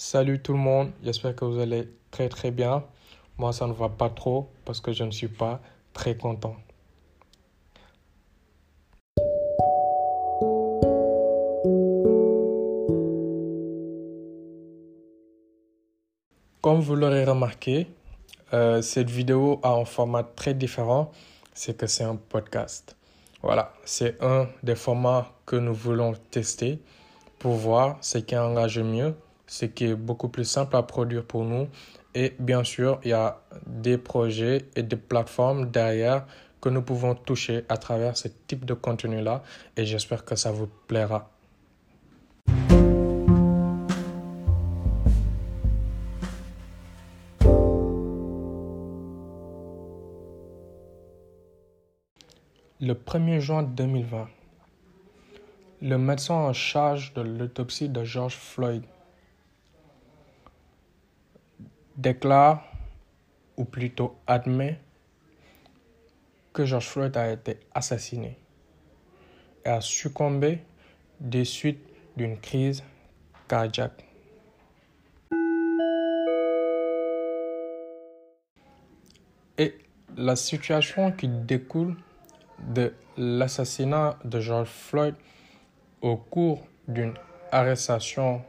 Salut tout le monde, j'espère que vous allez très très bien. Moi, ça ne va pas trop parce que je ne suis pas très content. Comme vous l'aurez remarqué, euh, cette vidéo a un format très différent, c'est que c'est un podcast. Voilà, c'est un des formats que nous voulons tester pour voir ce qui engage mieux, ce qui est beaucoup plus simple à produire pour nous. Et bien sûr, il y a des projets et des plateformes derrière que nous pouvons toucher à travers ce type de contenu-là. Et j'espère que ça vous plaira. Le 1er juin 2020, le médecin en charge de l'autopsie de George Floyd déclare, ou plutôt admet, que George Floyd a été assassiné et a succombé des suites d'une crise cardiaque. Et la situation qui découle de l'assassinat de George Floyd au cours d'une arrestation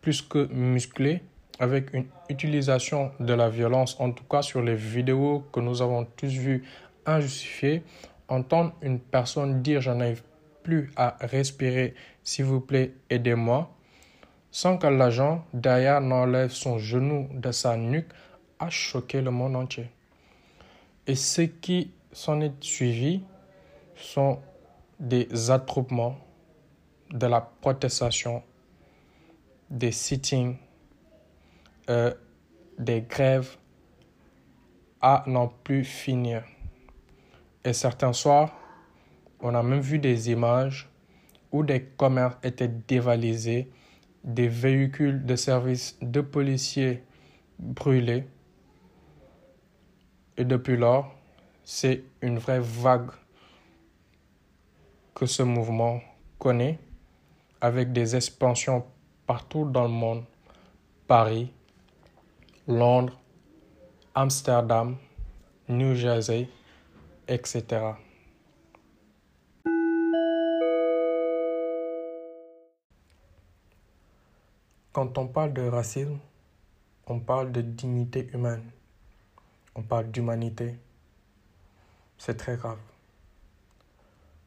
plus que musclée, avec une utilisation de la violence, en tout cas sur les vidéos que nous avons tous vues injustifiées, entendre une personne dire j'en arrive plus à respirer, s'il vous plaît, aidez-moi, sans que l'agent derrière n'enlève son genou de sa nuque, a choqué le monde entier. Et ce qui s'en est suivi sont des attroupements, de la protestation, des sittings, euh, des grèves à n'en plus finir. Et certains soirs, on a même vu des images où des commerces étaient dévalisés, des véhicules de service de policiers brûlés. Et depuis lors, c'est une vraie vague que ce mouvement connaît avec des expansions partout dans le monde. Paris, Londres, Amsterdam, New Jersey, etc. Quand on parle de racisme, on parle de dignité humaine, on parle d'humanité c'est très grave.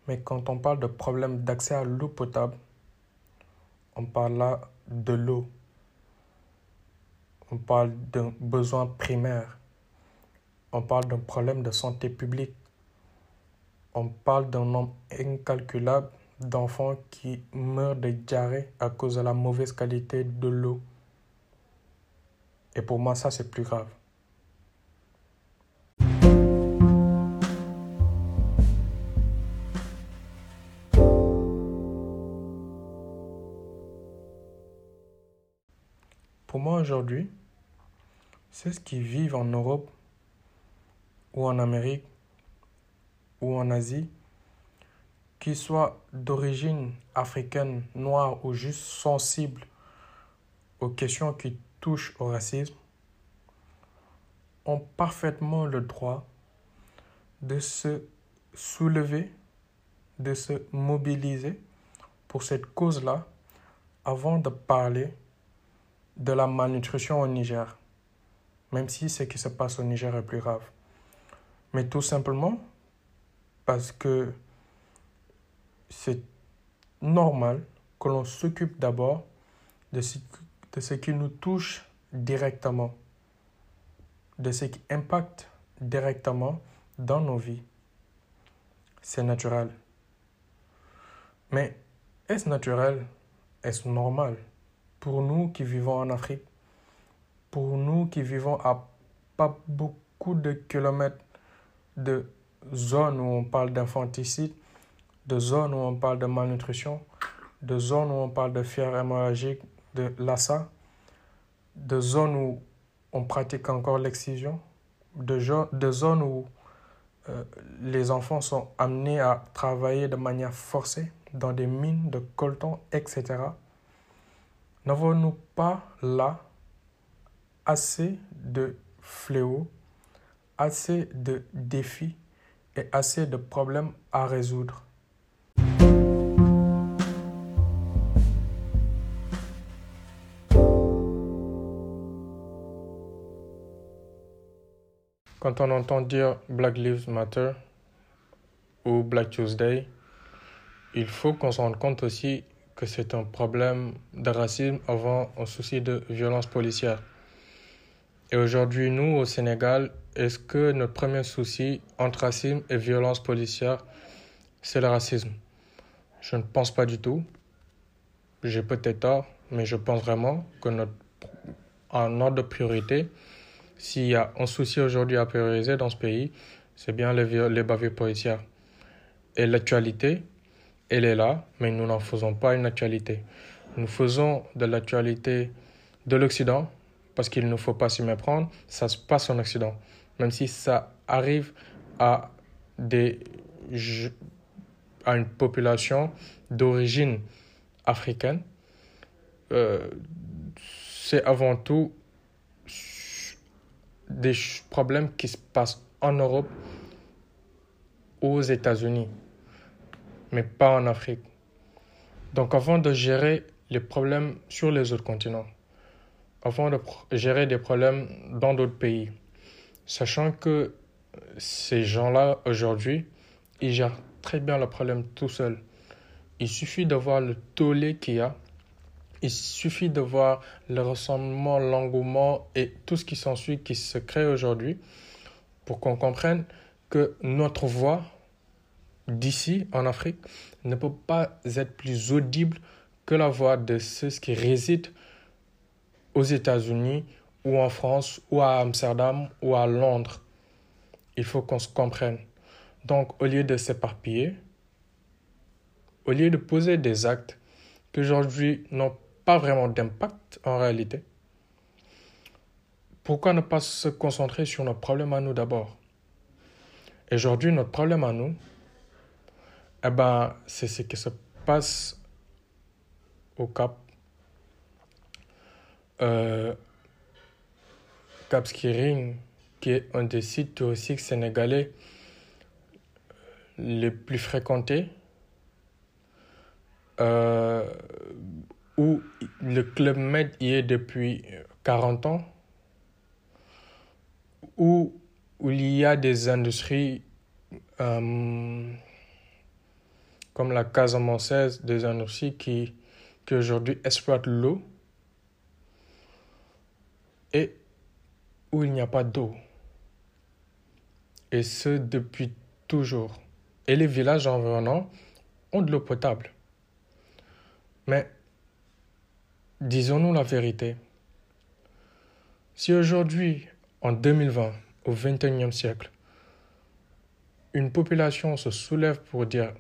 Mais quand on parle de problème d'accès à l'eau potable, on parle là de l'eau. On parle d'un besoin primaire. On parle d'un problème de santé publique. On parle d'un nombre incalculable d'enfants qui meurent de diarrhée à cause de la mauvaise qualité de l'eau. Et pour moi, ça, c'est plus grave. Pour moi aujourd'hui, c'est ce qui vivent en Europe ou en Amérique ou en Asie, qu'ils soient d'origine africaine, noire ou juste sensibles aux questions qui touchent au racisme, ont parfaitement le droit de se soulever, de se mobiliser pour cette cause-là avant de parler de la malnutrition au Niger, même si ce qui se passe au Niger est plus grave. Mais tout simplement parce que c'est normal que l'on s'occupe d'abord de ce, de ce qui nous touche directement, de ce qui impacte directement dans nos vies. C'est naturel. Mais est-ce naturel? Est-ce normal pour nous qui vivons en Afrique, pour nous qui vivons à pas beaucoup de kilomètres de zones où on parle d'infanticide, de zones où on parle de malnutrition, de zones où on parle de fièvre hémorragique, de Lassa, de zones où on pratique encore l'excision, de, de zones où euh, les enfants sont amenés à travailler de manière forcée dans des mines de coltan, etc N'avons-nous pas là assez de fléaux, assez de défis et assez de problèmes à résoudre Quand on entend dire Black Lives Matter ou Black Tuesday, il faut qu'on se rende compte aussi que c'est un problème de racisme avant un souci de violence policière. Et aujourd'hui, nous, au Sénégal, est-ce que notre premier souci entre racisme et violence policière, c'est le racisme? Je ne pense pas du tout. J'ai peut-être tort, mais je pense vraiment que notre, en ordre de priorité, s'il y a un souci aujourd'hui à prioriser dans ce pays, c'est bien les, les bavures policières. Et l'actualité, elle est là, mais nous n'en faisons pas une actualité. Nous faisons de l'actualité de l'Occident, parce qu'il ne faut pas s'y méprendre, ça se passe en Occident. Même si ça arrive à, des, à une population d'origine africaine, euh, c'est avant tout des problèmes qui se passent en Europe, aux États-Unis mais pas en Afrique. Donc avant de gérer les problèmes sur les autres continents, avant de gérer des problèmes dans d'autres pays, sachant que ces gens-là aujourd'hui, ils gèrent très bien le problème tout seuls. Il suffit de voir le tollé qu'il y a, il suffit de voir le ressemblement, l'engouement et tout ce qui s'ensuit qui se crée aujourd'hui pour qu'on comprenne que notre voix d'ici en Afrique ne peut pas être plus audible que la voix de ceux qui résident aux États-Unis ou en France ou à Amsterdam ou à Londres. Il faut qu'on se comprenne. Donc, au lieu de s'éparpiller, au lieu de poser des actes qui aujourd'hui n'ont pas vraiment d'impact en réalité, pourquoi ne pas se concentrer sur nos problèmes à nous d'abord? Aujourd'hui, notre problème à nous, eh ben, c'est ce qui se passe au Cap. Euh, Cap Skiring, qui est un des sites touristiques sénégalais les plus fréquentés, euh, où le Club Med y est depuis 40 ans, où, il y a des industries euh, comme la Casamanceaise des Annecy qui, qui aujourd'hui exploite l'eau où il n'y a pas d'eau. Et ce depuis toujours. Et les villages environnants ont de l'eau potable. Mais disons-nous la vérité. Si aujourd'hui, en 2020, au XXIe siècle, une population se soulève pour dire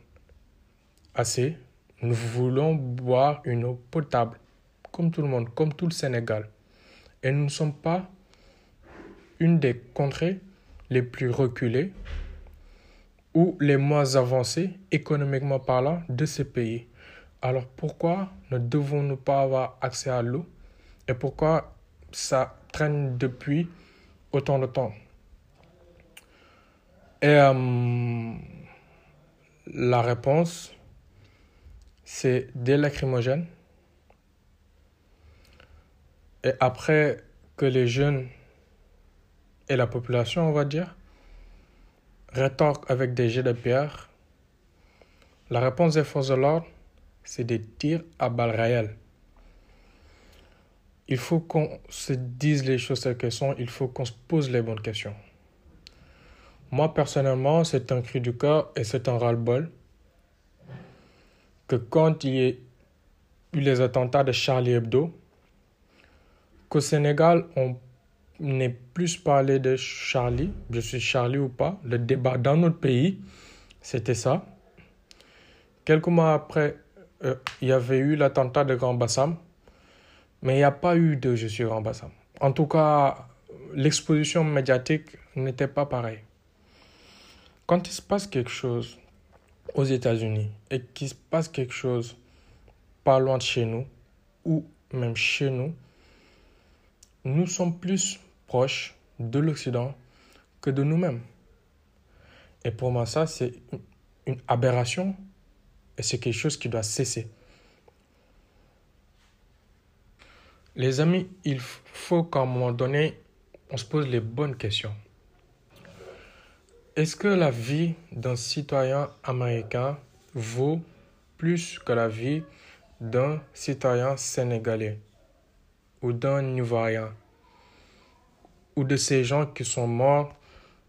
assez, nous voulons boire une eau potable, comme tout le monde, comme tout le Sénégal. Et nous ne sommes pas une des contrées les plus reculées ou les moins avancées économiquement parlant de ces pays. Alors pourquoi ne devons-nous pas avoir accès à l'eau et pourquoi ça traîne depuis autant de temps? Et euh, la réponse, c'est des lacrymogènes. Et après que les jeunes et la population, on va dire, rétorquent avec des jets de pierre, la réponse des forces de l'ordre, c'est des tirs à balles réelles. Il faut qu'on se dise les choses telles qu'elles sont, il faut qu'on se pose les bonnes questions. Moi, personnellement, c'est un cri du cœur et c'est un ras-le-bol que quand il y a eu les attentats de Charlie Hebdo, qu'au Sénégal, on n'est plus parlé de Charlie, je suis Charlie ou pas, le débat dans notre pays, c'était ça. Quelques mois après, euh, il y avait eu l'attentat de Grand Bassam, mais il n'y a pas eu de Je suis Grand Bassam. En tout cas, l'exposition médiatique n'était pas pareille. Quand il se passe quelque chose aux États-Unis et qu'il se passe quelque chose pas loin de chez nous, ou même chez nous, nous sommes plus proches de l'Occident que de nous-mêmes. Et pour moi, ça, c'est une aberration et c'est quelque chose qui doit cesser. Les amis, il faut qu'à un moment donné, on se pose les bonnes questions. Est-ce que la vie d'un citoyen américain vaut plus que la vie d'un citoyen sénégalais ou d'un Ivoirien? Ou de ces gens qui sont morts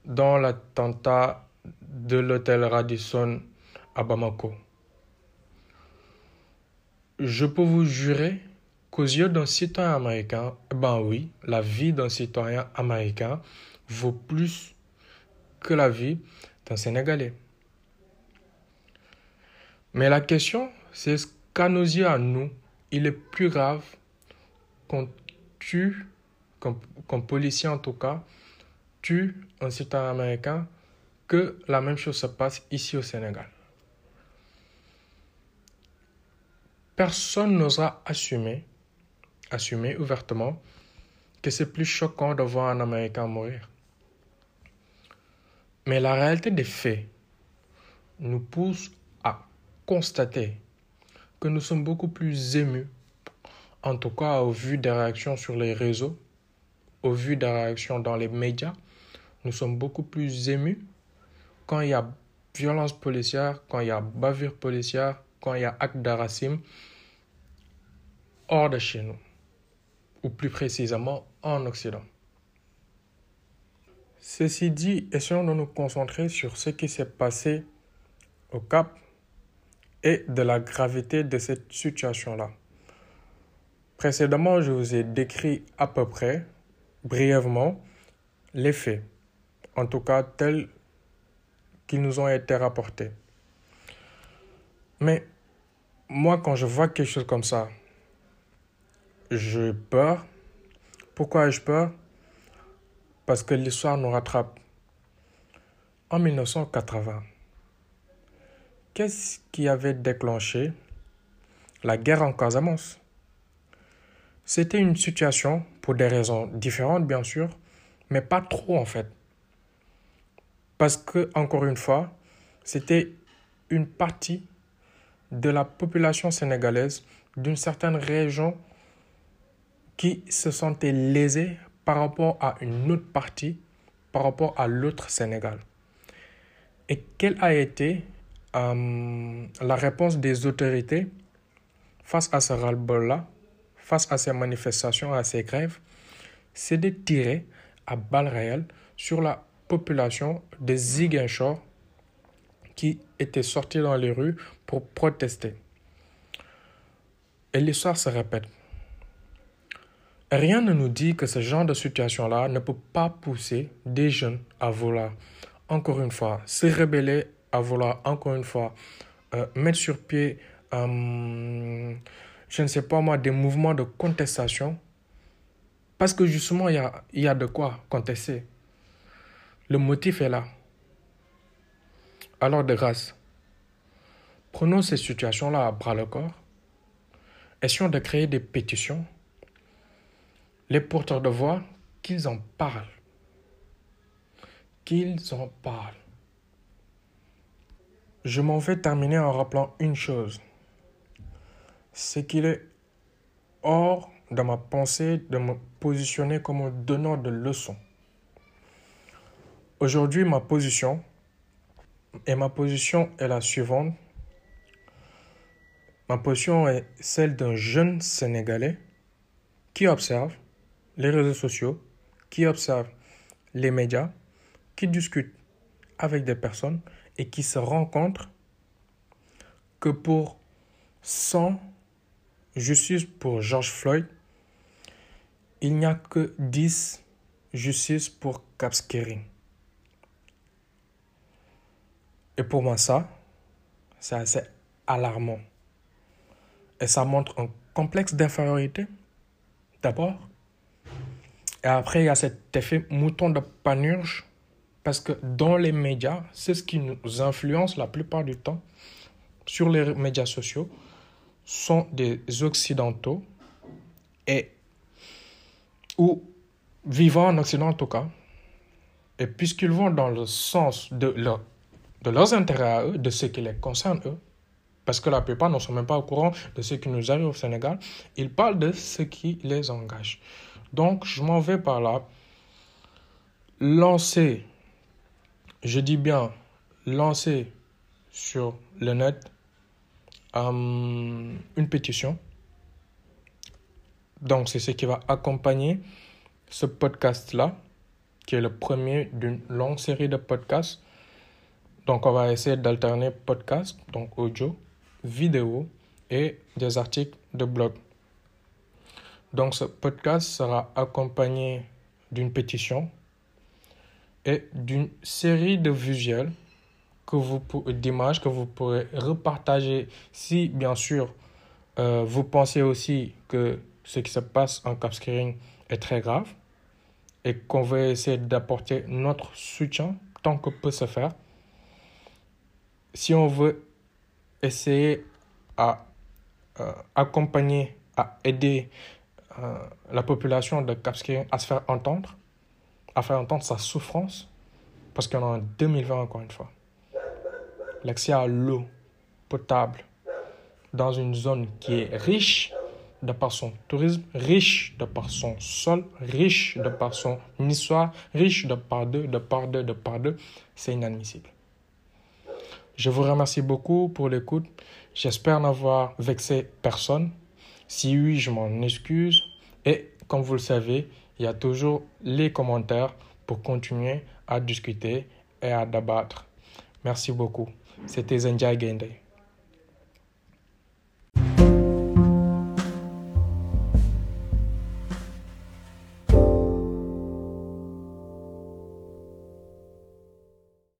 dans l'attentat de l'hôtel Radisson à Bamako. Je peux vous jurer qu'aux yeux d'un citoyen américain, ben oui, la vie d'un citoyen américain vaut plus que la vie d'un Sénégalais. Mais la question, c'est ce qu'à nos yeux, à nous, il est plus grave qu'on tue, qu'un policier en tout cas, tue un citoyen américain que la même chose se passe ici au Sénégal. Personne n'osera assumer, assumer ouvertement que c'est plus choquant de voir un Américain mourir. Mais la réalité des faits nous pousse à constater que nous sommes beaucoup plus émus, en tout cas au vu des réactions sur les réseaux, au vu des réactions dans les médias, nous sommes beaucoup plus émus quand il y a violence policière, quand il y a bavure policière, quand il y a acte d'aracisme hors de chez nous, ou plus précisément en Occident. Ceci dit, essayons de nous concentrer sur ce qui s'est passé au Cap et de la gravité de cette situation-là. Précédemment, je vous ai décrit à peu près, brièvement, les faits, en tout cas tels qu'ils nous ont été rapportés. Mais moi, quand je vois quelque chose comme ça, j'ai peur. Pourquoi ai-je peur? Parce que l'histoire nous rattrape. En 1980, qu'est-ce qui avait déclenché la guerre en Casamance? C'était une situation, pour des raisons différentes bien sûr, mais pas trop en fait. Parce que, encore une fois, c'était une partie de la population sénégalaise d'une certaine région qui se sentait lésée par rapport à une autre partie, par rapport à l'autre Sénégal. Et quelle a été euh, la réponse des autorités face à ce ras-le-bol-là, face à ces manifestations, à ces grèves, c'est de tirer à balles réelles sur la population des Ziguinchor qui étaient sortis dans les rues pour protester. Et l'histoire se répète. Rien ne nous dit que ce genre de situation-là ne peut pas pousser des jeunes à vouloir, encore une fois, se rebeller à vouloir encore une fois euh, mettre sur pied, euh, je ne sais pas moi, des mouvements de contestation. Parce que justement, il y a, y a de quoi contester. Le motif est là. Alors de grâce, prenons ces situations-là à bras le corps. Essayons de créer des pétitions. Les porteurs de voix, qu'ils en parlent. Qu'ils en parlent. Je m'en vais terminer en rappelant une chose. C'est qu'il est hors de ma pensée de me positionner comme un donneur de leçons. Aujourd'hui, ma position, et ma position est la suivante. Ma position est celle d'un jeune Sénégalais qui observe les réseaux sociaux, qui observe les médias, qui discute avec des personnes et qui se rend compte que pour 100 justice pour George Floyd, il n'y a que 10 justice pour Capskering. Et pour moi, ça, c'est assez alarmant. Et ça montre un complexe d'infériorité, d'abord. Et après, il y a cet effet mouton de panurge parce que dans les médias, c'est ce qui nous influence la plupart du temps sur les médias sociaux, sont des Occidentaux et ou vivant en Occident en tout cas, et puisqu'ils vont dans le sens de, leur, de leurs intérêts à eux, de ce qui les concerne eux, parce que la plupart ne sont même pas au courant de ce qui nous arrive au Sénégal, ils parlent de ce qui les engage. Donc, je m'en vais par là. Lancer, je dis bien lancer sur le net euh, une pétition. Donc, c'est ce qui va accompagner ce podcast-là, qui est le premier d'une longue série de podcasts. Donc, on va essayer d'alterner podcast, donc audio, vidéo et des articles de blog. Donc, ce podcast sera accompagné d'une pétition et d'une série de visuels que vous d'images que vous pourrez repartager si bien sûr euh, vous pensez aussi que ce qui se passe en capscaring est très grave et qu'on va essayer d'apporter notre soutien tant que peut se faire. Si on veut essayer à euh, accompagner, à aider euh, la population de Capscaring à se faire entendre, à faire entendre sa souffrance, parce qu'on est en 2020 encore une fois. L'accès à l'eau potable dans une zone qui est riche de par son tourisme, riche de par son sol, riche de par son histoire, riche de par deux, de par deux, de par deux, c'est inadmissible. Je vous remercie beaucoup pour l'écoute. J'espère n'avoir vexé personne. Si oui, je m'en excuse. Et comme vous le savez, il y a toujours les commentaires pour continuer à discuter et à débattre. Merci beaucoup. c'était un jagaindai